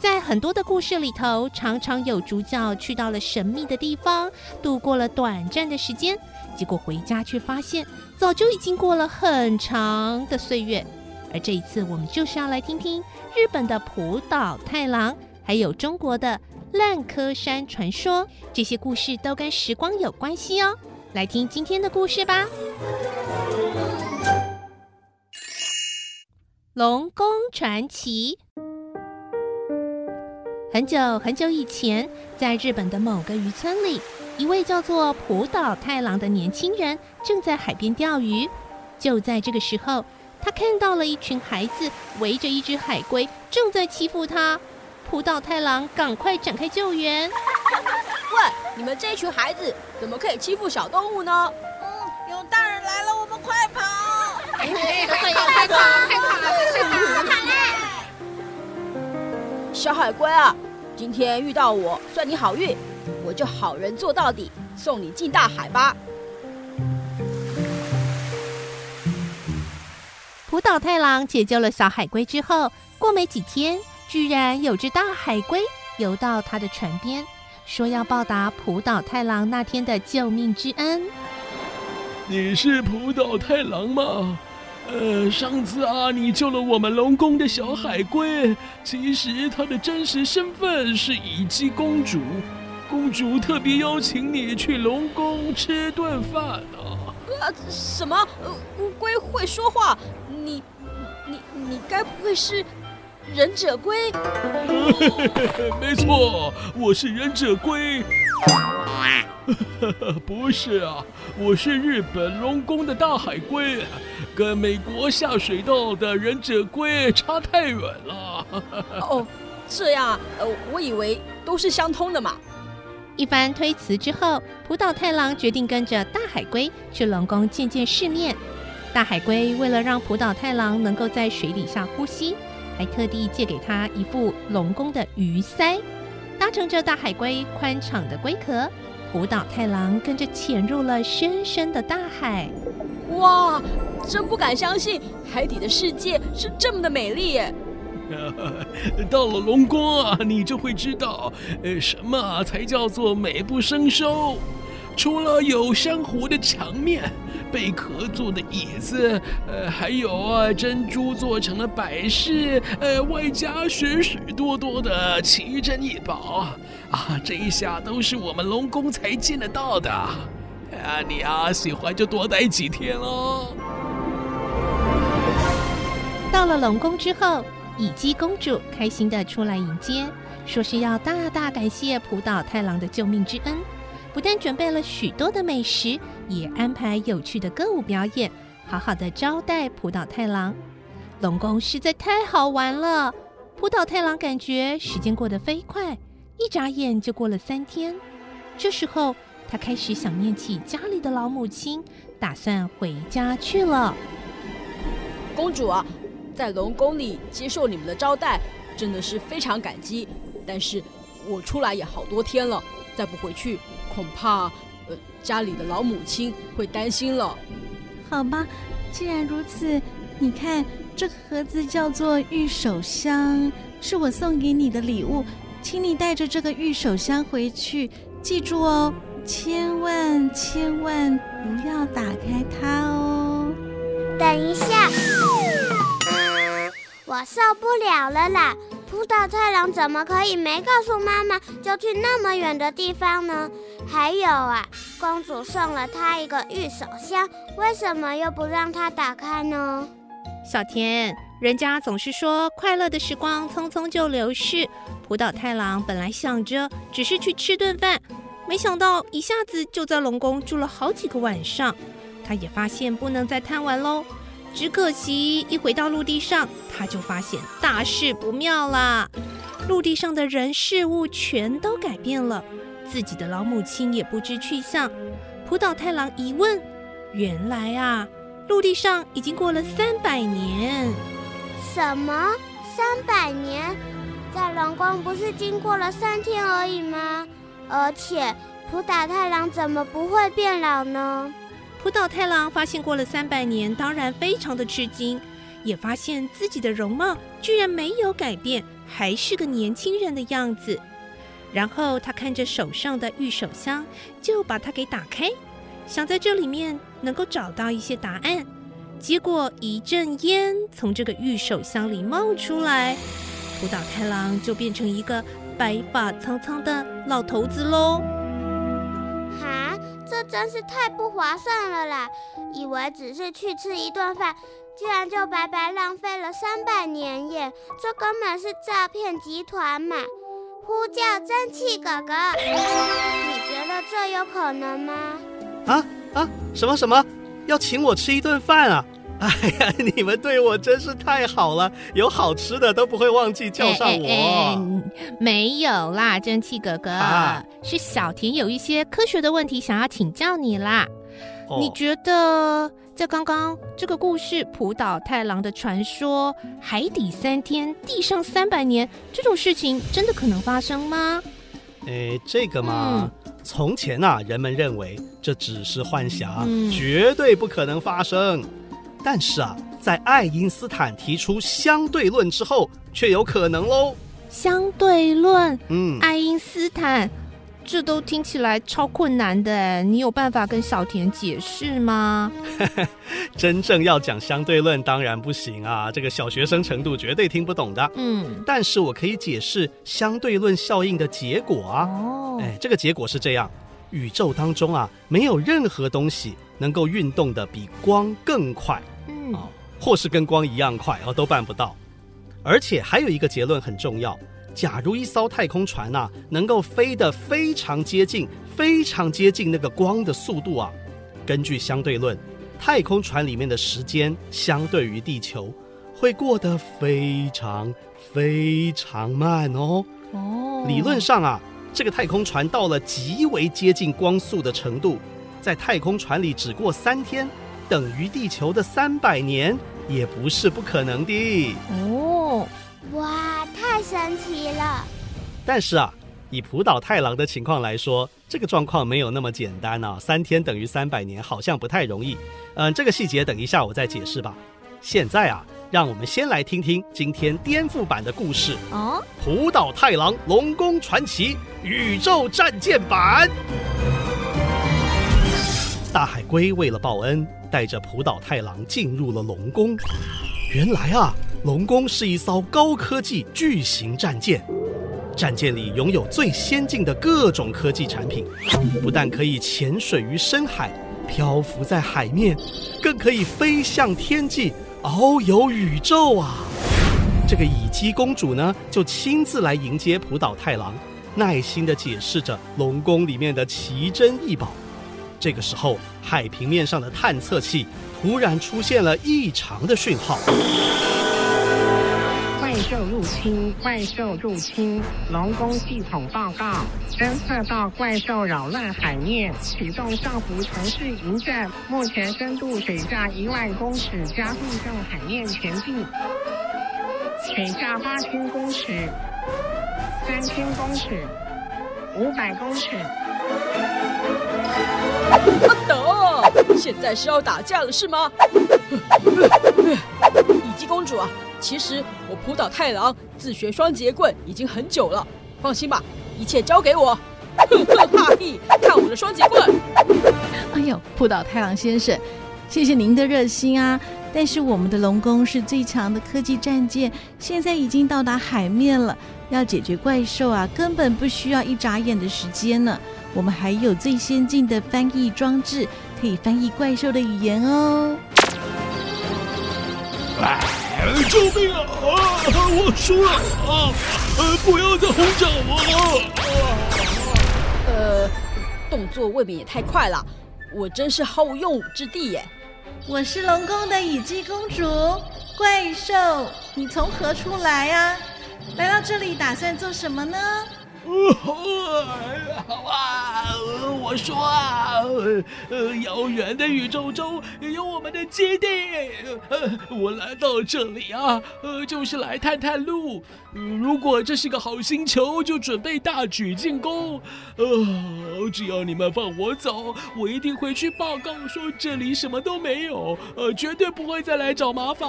在很多的故事里头，常常有主角去到了神秘的地方，度过了短暂的时间，结果回家却发现早就已经过了很长的岁月。而这一次，我们就是要来听听日本的浦岛太郎，还有中国的烂柯山传说，这些故事都跟时光有关系哦。来听今天的故事吧，《龙宫传奇》。很久很久以前，在日本的某个渔村里，一位叫做浦岛太郎的年轻人正在海边钓鱼。就在这个时候，他看到了一群孩子围着一只海龟，正在欺负他。浦岛太郎赶快展开救援。喂，你们这群孩子怎么可以欺负小动物呢？嗯，有大人来了，我们快跑！快跑！快跑！快跑！小海龟啊！今天遇到我，算你好运，我就好人做到底，送你进大海吧。浦岛太郎解救了小海龟之后，过没几天，居然有只大海龟游到他的船边，说要报答浦岛太郎那天的救命之恩。你是浦岛太郎吗？呃，上次啊，你救了我们龙宫的小海龟，其实她的真实身份是乙姬公主。公主特别邀请你去龙宫吃顿饭呢。啊，什么？呃，乌龟会说话？你，你，你该不会是忍者龟？没错，我是忍者龟。不是啊，我是日本龙宫的大海龟，跟美国下水道的忍者龟差太远了。哦，这样，呃，我以为都是相通的嘛。一番推辞之后，浦岛太郎决定跟着大海龟去龙宫见见世面。大海龟为了让浦岛太郎能够在水底下呼吸，还特地借给他一副龙宫的鱼鳃。搭乘着大海龟宽敞的龟壳，浦岛太郎跟着潜入了深深的大海。哇，真不敢相信，海底的世界是这么的美丽耶！到了龙宫啊，你就会知道，呃，什么才叫做美不胜收。除了有珊瑚的墙面、贝壳做的椅子，呃，还有啊珍珠做成了摆饰，呃，外加许许多多的奇珍异宝啊，这一下都是我们龙宫才见得到的。啊，你啊喜欢就多待几天喽。到了龙宫之后，乙姬公主开心的出来迎接，说是要大大感谢浦岛太郎的救命之恩。不但准备了许多的美食，也安排有趣的歌舞表演，好好的招待浦岛太郎。龙宫实在太好玩了，浦岛太郎感觉时间过得飞快，一眨眼就过了三天。这时候，他开始想念起家里的老母亲，打算回家去了。公主啊，在龙宫里接受你们的招待，真的是非常感激。但是我出来也好多天了，再不回去。恐怕，呃，家里的老母亲会担心了。好吧，既然如此，你看这个盒子叫做玉手箱，是我送给你的礼物，请你带着这个玉手箱回去，记住哦，千万千万不要打开它哦。等一下，我受不了了啦！浦岛太郎怎么可以没告诉妈妈就去那么远的地方呢？还有啊，公主送了他一个玉手箱，为什么又不让他打开呢？小田，人家总是说快乐的时光匆匆就流逝。浦岛太郎本来想着只是去吃顿饭，没想到一下子就在龙宫住了好几个晚上。他也发现不能再贪玩喽，只可惜一回到陆地上，他就发现大事不妙了。陆地上的人事物全都改变了。自己的老母亲也不知去向。浦岛太郎一问，原来啊，陆地上已经过了三百年。什么？三百年？在龙宫不是经过了三天而已吗？而且浦岛太郎怎么不会变老呢？浦岛太郎发现过了三百年，当然非常的吃惊，也发现自己的容貌居然没有改变，还是个年轻人的样子。然后他看着手上的玉手箱，就把它给打开，想在这里面能够找到一些答案。结果一阵烟从这个玉手箱里冒出来，浦岛太郎就变成一个白发苍苍的老头子喽。这真是太不划算了啦！以为只是去吃一顿饭，居然就白白浪费了三百年耶！这根本是诈骗集团嘛！呼叫蒸汽哥哥，你觉得这有可能吗？啊啊！什么什么？要请我吃一顿饭啊！哎呀，你们对我真是太好了，有好吃的都不会忘记叫上我。哎哎哎，没有啦，蒸汽哥哥，啊、是小田有一些科学的问题想要请教你啦。哦、你觉得？在刚刚这个故事，浦岛太郎的传说，海底三天，地上三百年，这种事情真的可能发生吗？哎，这个嘛，嗯、从前啊，人们认为这只是幻想，嗯、绝对不可能发生。但是啊，在爱因斯坦提出相对论之后，却有可能喽。相对论，嗯，爱因斯坦。这都听起来超困难的，你有办法跟小田解释吗？真正要讲相对论，当然不行啊，这个小学生程度绝对听不懂的。嗯，但是我可以解释相对论效应的结果啊。哦，哎，这个结果是这样：宇宙当中啊，没有任何东西能够运动的比光更快，嗯，或是跟光一样快，啊，都办不到。而且还有一个结论很重要。假如一艘太空船呐、啊，能够飞得非常接近、非常接近那个光的速度啊，根据相对论，太空船里面的时间相对于地球会过得非常非常慢哦。哦，理论上啊，这个太空船到了极为接近光速的程度，在太空船里只过三天，等于地球的三百年，也不是不可能的。哦。哇，太神奇了！但是啊，以浦岛太郎的情况来说，这个状况没有那么简单啊。三天等于三百年，好像不太容易。嗯，这个细节等一下我再解释吧。现在啊，让我们先来听听今天颠覆版的故事哦，《浦岛太郎龙宫传奇宇宙战舰版》。大海龟为了报恩，带着浦岛太郎进入了龙宫。原来啊。龙宫是一艘高科技巨型战舰，战舰里拥有最先进的各种科技产品，不但可以潜水于深海，漂浮在海面，更可以飞向天际，遨游宇宙啊！这个乙姬公主呢，就亲自来迎接浦岛太郎，耐心地解释着龙宫里面的奇珍异宝。这个时候，海平面上的探测器突然出现了异常的讯号。怪兽入侵！怪兽入侵！龙宫系统报告，侦测到怪兽扰乱海面，启动上浮城市迎战。目前深度水下一万公尺，加速向海面前进。水下八千公尺，三千公尺，五百公尺。阿斗，现在是要打架了是吗？乙姬公主啊！其实我浦岛太郎自学双截棍已经很久了，放心吧，一切交给我。哼 哼哈嘿，看我的双截棍！哎呦，浦岛太郎先生，谢谢您的热心啊！但是我们的龙宫是最强的科技战舰，现在已经到达海面了，要解决怪兽啊，根本不需要一眨眼的时间呢。我们还有最先进的翻译装置，可以翻译怪兽的语言哦。救命啊！啊，我输了啊！呃，不要再轰炸我了！呃，动作未免也太快了，我真是毫无用武之地耶！我是龙宫的乙姬公主，怪兽，你从何处来啊？来到这里打算做什么呢？好啊，我说啊，呃，遥远的宇宙中有我们的基地，呃，我来到这里啊，呃，就是来探探路。如果这是个好星球，就准备大举进攻。呃，只要你们放我走，我一定会去报告说这里什么都没有，呃，绝对不会再来找麻烦。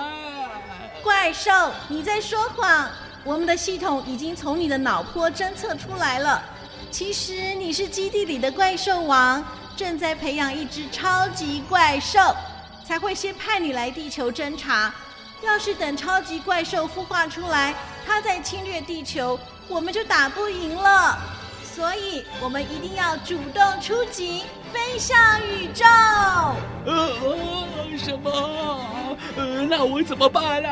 怪兽，你在说谎。我们的系统已经从你的脑波侦测出来了，其实你是基地里的怪兽王，正在培养一只超级怪兽，才会先派你来地球侦查。要是等超级怪兽孵化出来，它再侵略地球，我们就打不赢了。所以，我们一定要主动出击，飞向宇宙。呃，什么？呃，那我怎么办呢？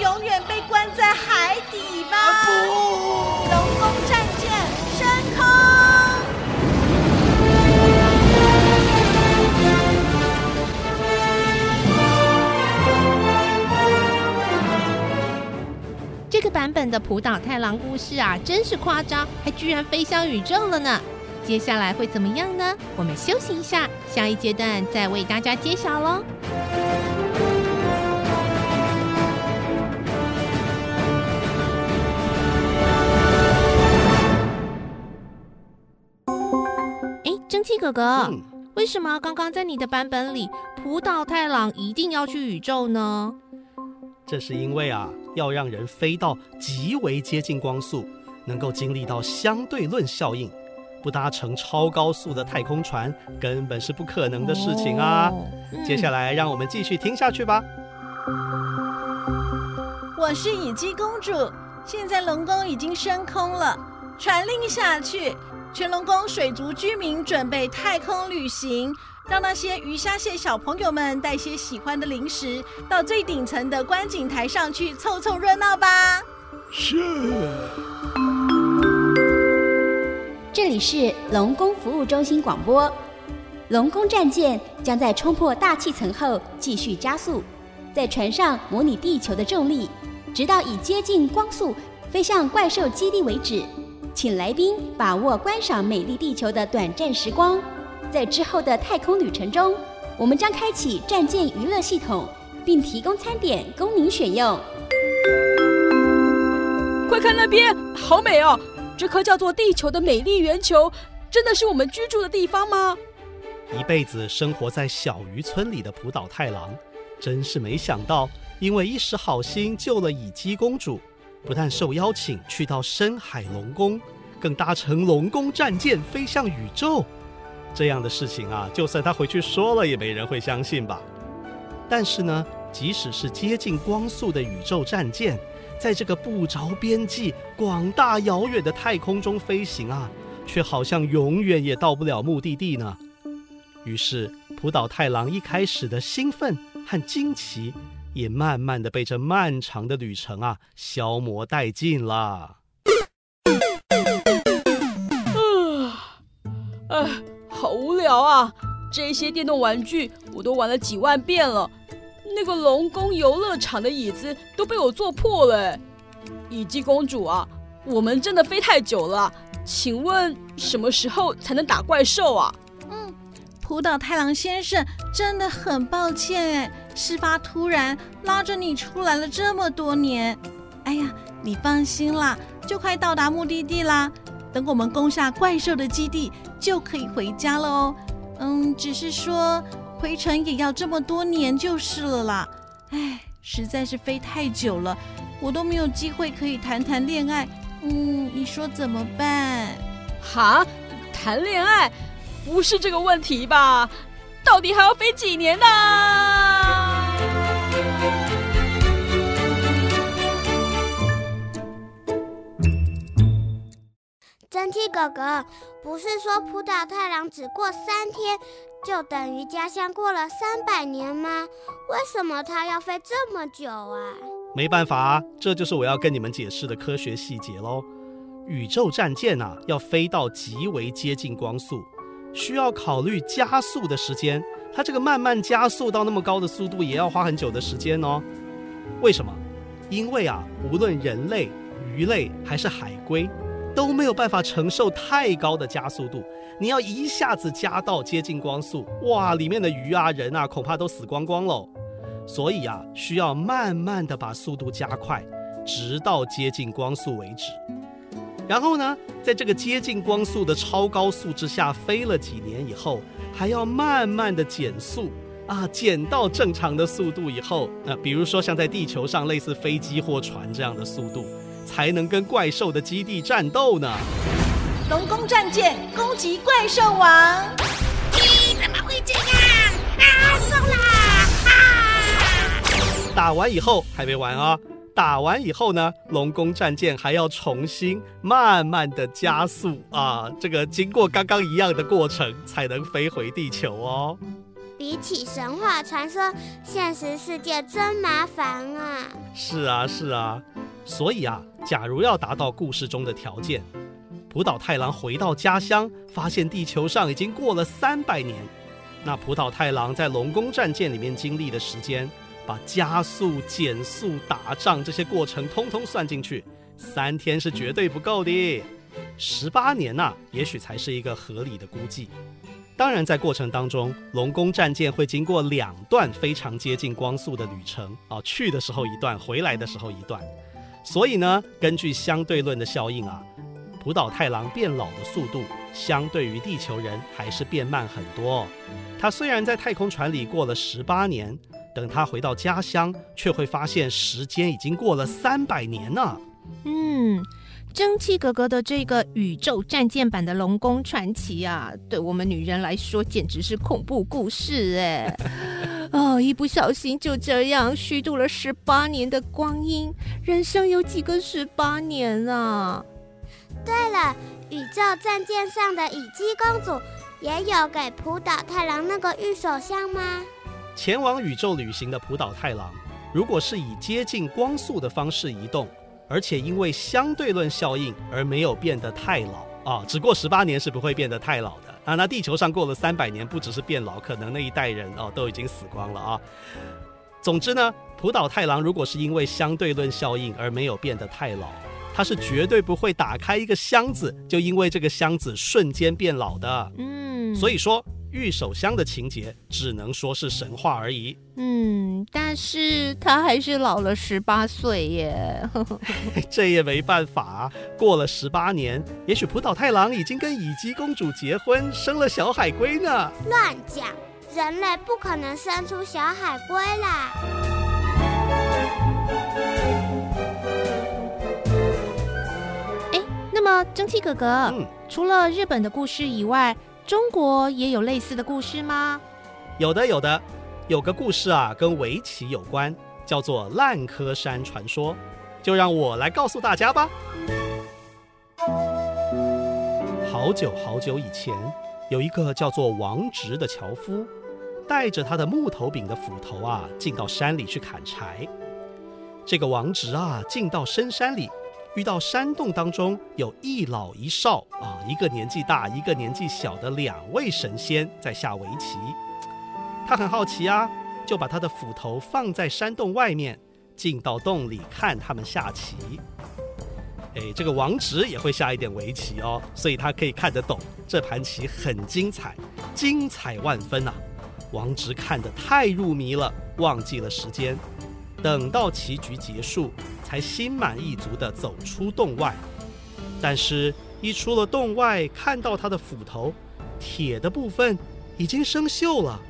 永远被关在海底吧！不，龙宫战舰升空。这个版本的浦岛太郎故事啊，真是夸张，还居然飞向宇宙了呢！接下来会怎么样呢？我们休息一下，下一阶段再为大家揭晓喽。蒸汽哥哥，嗯，为什么刚刚在你的版本里，浦岛太郎一定要去宇宙呢？这是因为啊，要让人飞到极为接近光速，能够经历到相对论效应，不搭乘超高速的太空船根本是不可能的事情啊。哦嗯，接下来让我们继续听下去吧。我是乙姬公主，现在龙宫已经升空了，传令下去。全龙宫水族居民准备太空旅行，让那些鱼虾蟹小朋友们带些喜欢的零食到最顶层的观景台上去凑凑热闹吧。是。这里是龙宫服务中心广播。龙宫战舰将在冲破大气层后继续加速，在船上模拟地球的重力，直到以接近光速飞向怪兽基地为止。请来宾把握观赏美丽地球的短暂时光，在之后的太空旅程中，我们将开启战舰娱乐系统，并提供餐点供您选用。快看那边，好美哦！这颗叫做地球的美丽圆球，真的是我们居住的地方吗？一辈子生活在小渔村里的浦岛太郎，真是没想到，因为一时好心救了乙姬公主。不但受邀请去到深海龙宫，更搭乘龙宫战舰飞向宇宙。这样的事情啊，就算他回去说了，也没人会相信吧。但是呢，即使是接近光速的宇宙战舰，在这个不着边际、广大遥远的太空中飞行啊，却好像永远也到不了目的地呢。于是，浦岛太郎一开始的兴奋和惊奇。也慢慢的被这漫长的旅程啊消磨殆尽了。啊，哎，好无聊啊！这些电动玩具我都玩了几万遍了，那个龙宫游乐场的椅子都被我坐破了。乙姬公主啊，我们真的飞太久了，请问什么时候才能打怪兽啊？嗯，浦岛太郎先生真的很抱歉哎。事发突然，拉着你出来了这么多年。哎呀，你放心啦，就快到达目的地啦。等我们攻下怪兽的基地，就可以回家了哦。嗯，只是说回程也要这么多年就是了啦。哎，实在是飞太久了，我都没有机会可以谈谈恋爱。嗯，你说怎么办？哈，谈恋爱？不是这个问题吧？到底还要飞几年呢？蒸汽哥哥，不是说浦岛太郎只过三天，就等于家乡过了三百年吗？为什么他要飞这么久啊？没办法，这就是我要跟你们解释的科学细节喽。宇宙战舰啊，要飞到极为接近光速。需要考虑加速的时间，它这个慢慢加速到那么高的速度，也要花很久的时间哦。为什么？因为啊，无论人类、鱼类还是海龟，都没有办法承受太高的加速度。你要一下子加到接近光速，哇，里面的鱼啊、人啊，恐怕都死光光喽。所以啊，需要慢慢的把速度加快，直到接近光速为止。然后呢，在这个接近光速的超高速之下飞了几年以后，还要慢慢的减速啊，减到正常的速度以后，那、啊、比如说像在地球上类似飞机或船这样的速度，才能跟怪兽的基地战斗呢。龙宫战舰攻击怪兽王！咦，怎么会这样？啊，送啦！啊！打完以后还没完啊！打完以后呢，龙宫战舰还要重新慢慢的加速啊，这个经过刚刚一样的过程才能飞回地球哦。比起神话传说，现实世界真麻烦啊！是啊，是啊，所以啊，假如要达到故事中的条件。浦岛太郎回到家乡，发现地球上已经过了三百年。那浦岛太郎在龙宫战舰里面经历的时间，把加速、减速、打仗这些过程通通算进去，三天是绝对不够的。十八年呐、也许才是一个合理的估计。当然，在过程当中，龙宫战舰会经过两段非常接近光速的旅程啊，去的时候一段，回来的时候一段。所以呢，根据相对论的效应啊。浦岛太郎变老的速度，相对于地球人还是变慢很多。他虽然在太空船里过了十八年，等他回到家乡，却会发现时间已经过了三百年呢。嗯，蒸汽哥哥的这个宇宙战舰版的《龙宫传奇》啊，对我们女人来说简直是恐怖故事哎。哦，一不小心就这样虚度了十八年的光阴，人生有几个十八年啊？对了，宇宙战舰上的乙姬公主也有给浦岛太郎那个玉手箱吗？前往宇宙旅行的浦岛太郎，如果是以接近光速的方式移动，而且因为相对论效应而没有变得太老啊，只过十八年是不会变得太老的啊。那地球上过了三百年，不只是变老，可能那一代人哦都已经死光了啊。总之呢，浦岛太郎如果是因为相对论效应而没有变得太老。他是绝对不会打开一个箱子，就因为这个箱子瞬间变老的。嗯，所以说御手香的情节只能说是神话而已。嗯，但是他还是老了十八岁耶。这也没办法啊，过了十八年，也许浦岛太郎已经跟乙姬公主结婚，生了小海龟呢。乱讲，人类不可能生出小海龟啦。那么，蒸汽哥哥，嗯，除了日本的故事以外，中国也有类似的故事吗？有的，有的，有个故事啊，跟围棋有关，叫做烂柯山传说，就让我来告诉大家吧。好久好久以前，有一个叫做王直的樵夫，带着他的木头柄的斧头啊，进到山里去砍柴。这个王直啊，进到深山里。遇到山洞当中有一老一少啊，一个年纪大，一个年纪小的两位神仙在下围棋。他很好奇啊，就把他的斧头放在山洞外面，进到洞里看他们下棋。哎，这个王直也会下一点围棋哦，所以他可以看得懂这盘棋很精彩，精彩万分呐、啊。王直看得太入迷了，忘记了时间。等到棋局结束，才心满意足地走出洞外。但是，一出了洞外，看到他的斧头，铁的部分已经生锈了，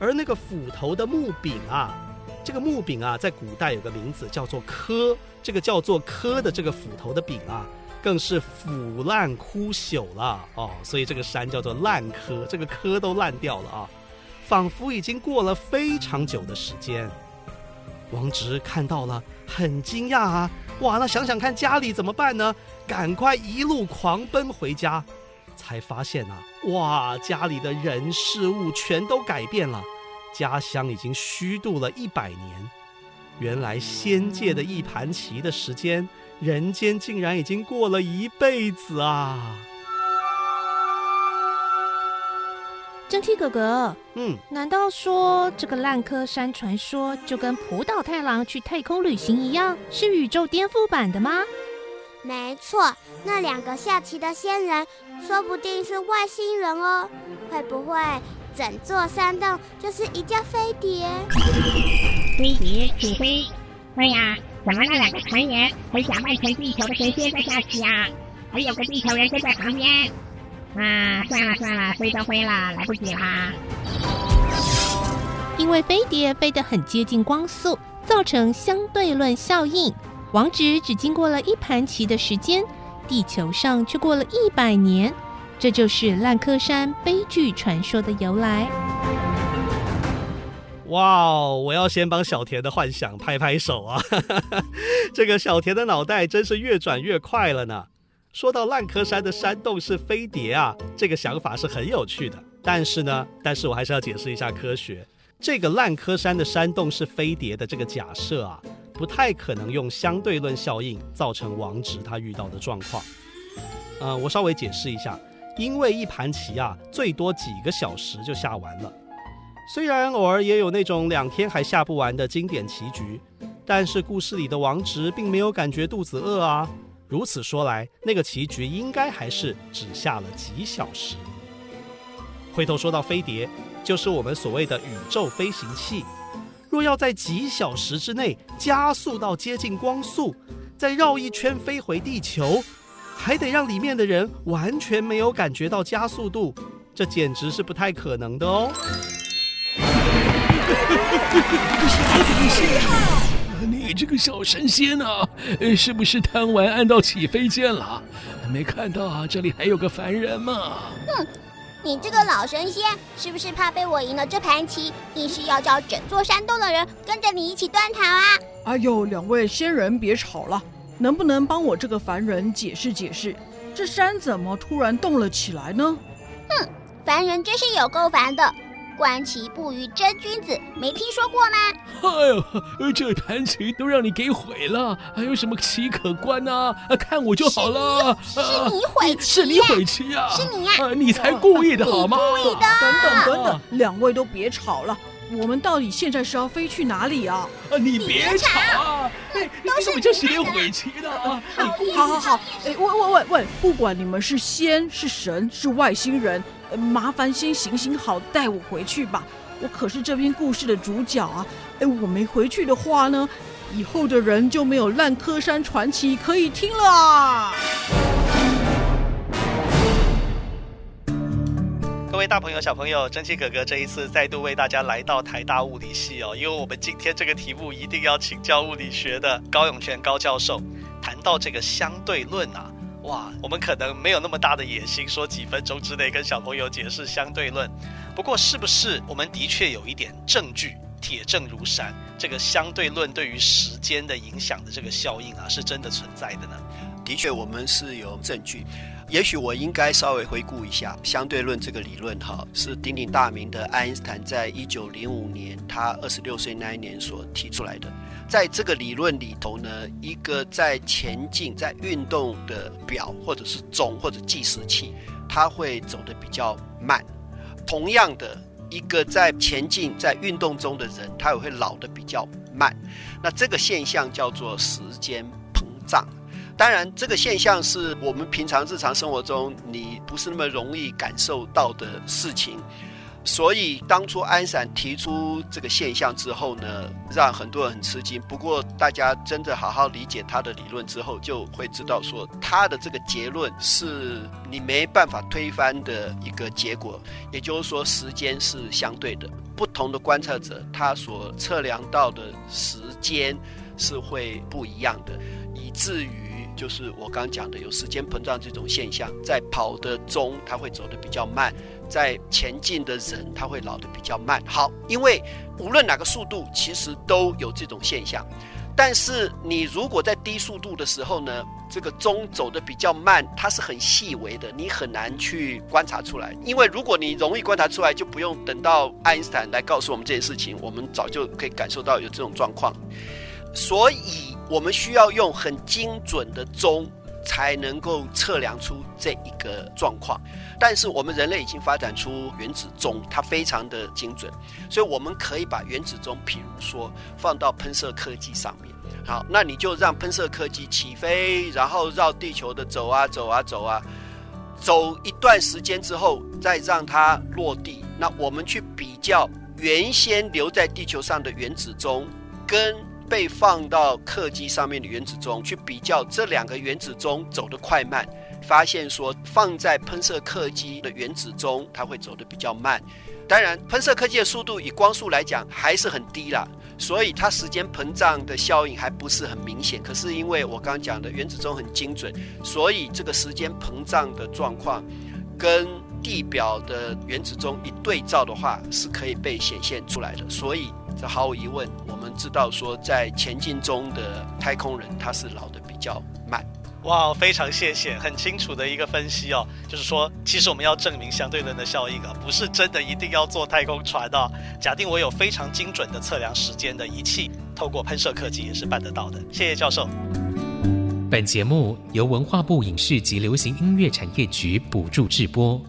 而那个斧头的木柄啊，这个木柄啊，在古代有个名字叫做柯，这个叫做柯的这个斧头的柄啊，更是腐烂枯朽了哦。所以这个山叫做烂柯，这个柯都烂掉了啊，仿佛已经过了非常久的时间。王直看到了，很惊讶啊！哇，那想想看家里怎么办呢？赶快一路狂奔回家，才发现啊，哇，家里的人事物全都改变了，家乡已经虚度了一百年。原来仙界的一盘棋的时间，人间竟然已经过了一辈子啊！蒸汽哥哥，嗯，难道说这个烂柯山传说就跟浦岛太郎去太空旅行一样，是宇宙颠覆版的吗？没错，那两个下棋的仙人，说不定是外星人哦。会不会整座山洞就是一架飞碟？飞碟起飞？对呀，怎么那两个船员会像外层地球的神仙在下棋啊？还有个地球人跟在旁边。啊，算了算了，飞都飞了，来不及啦。因为飞碟飞得很接近光速，造成相对论效应。王子只经过了一盘棋的时间，地球上却过了一百年，这就是烂柯山悲剧传说的由来。哇哦！我要先帮小田的幻想拍拍手啊！这个小田的脑袋真是越转越快了呢。说到烂柯山的山洞是飞碟啊，这个想法是很有趣的。但是呢，但是我还是要解释一下科学。这个烂柯山的山洞是飞碟的这个假设啊。不太可能用相对论效应造成王直他遇到的状况。呃，我稍微解释一下，因为一盘棋啊，最多几个小时就下完了。虽然偶尔也有那种两天还下不完的经典棋局，但是故事里的王直并没有感觉肚子饿啊。如此说来，那个棋局应该还是只下了几小时。回头说到飞碟，就是我们所谓的宇宙飞行器。若要在几小时之内加速到接近光速，再绕一圈飞回地球，还得让里面的人完全没有感觉到加速度，这简直是不太可能的哦。你这个小神仙啊，是不是贪玩按到起飞键了？没看到啊，这里还有个凡人吗？哼。你这个老神仙，是不是怕被我赢了这盘棋，硬是要叫整座山洞的人跟着你一起断塔啊？哎呦，两位仙人别吵了，能不能帮我这个凡人解释解释，这山怎么突然动了起来呢？哼，凡人真是有够烦的。观棋不语真君子，没听说过吗？哎呦，这弹琴都让你给毁了，还有什么棋可观呢？啊，看我就好了。是你毁棋，是你毁棋呀！是你呀！啊，你才故意的好吗？故意的。等等等等，两位都别吵了，我们到底现在是要飞去哪里啊？啊，你别吵啊！哎，你根本就是来毁棋的啊！好好好，哎，喂喂喂喂，不管你们是仙是神是外星人。麻烦先行行好，带我回去吧。我可是这篇故事的主角啊！哎，我没回去的话呢，以后的人就没有烂柯山传奇可以听了啊！各位大朋友、小朋友，蒸汽哥哥这一次再度为大家来到台大物理系哦，因为我们今天这个题目一定要请教物理学的高永泉高教授，谈到这个相对论啊。哇，我们可能没有那么大的野心，说几分钟之内跟小朋友解释相对论。不过，是不是我们的确有一点证据，铁证如山，这个相对论对于时间的影响的这个效应啊，是真的存在的呢？的确，我们是有证据。也许我应该稍微回顾一下相对论这个理论，哈，是鼎鼎大名的爱因斯坦在一九零五年，他二十六岁那一年所提出来的。在这个理论里头呢，一个在前进、在运动的表或者是钟或者计时器，它会走得比较慢。同样的，一个在前进、在运动中的人，他也会老得比较慢。那这个现象叫做时间膨胀。当然，这个现象是我们平常日常生活中你不是那么容易感受到的事情。所以当初爱因斯坦提出这个现象之后呢，让很多人很吃惊。不过大家真的好好理解他的理论之后，就会知道说他的这个结论是你没办法推翻的一个结果。也就是说，时间是相对的，不同的观测者他所测量到的时间是会不一样的，以至于就是我刚讲的有时间膨胀这种现象，在跑的钟它会走得比较慢。在前进的人，他会老得比较慢。好，因为无论哪个速度，其实都有这种现象。但是你如果在低速度的时候呢，这个钟走得比较慢，它是很细微的，你很难去观察出来。因为如果你容易观察出来，就不用等到爱因斯坦来告诉我们这件事情，我们早就可以感受到有这种状况。所以我们需要用很精准的钟。才能够测量出这一个状况。但是我们人类已经发展出原子钟，它非常的精准，所以我们可以把原子钟，譬如说放到喷射科技上面。好，那你就让喷射科技起飞，然后绕地球的走啊走啊走啊，走一段时间之后，再让它落地。那我们去比较原先留在地球上的原子钟，跟被放到客机上面的原子钟，去比较这两个原子钟走得快慢。发现说，放在喷射客机的原子钟，它会走得比较慢。当然，喷射客机的速度以光速来讲还是很低啦，所以它时间膨胀的效应还不是很明显。可是因为我刚刚讲的原子钟很精准，所以这个时间膨胀的状况跟地表的原子钟一对照的话，是可以被显现出来的。所以这毫无疑问，我们知道说，在前进中的太空人，他是老的比较慢。哇，非常谢谢，很清楚的一个分析哦，就是说，其实我们要证明相对论的效应啊，不是真的一定要坐太空船啊。假定我有非常精准的测量时间的仪器，透过喷射科技也是办得到的。谢谢教授。本节目由文化部影视及流行音乐产业局补助制播。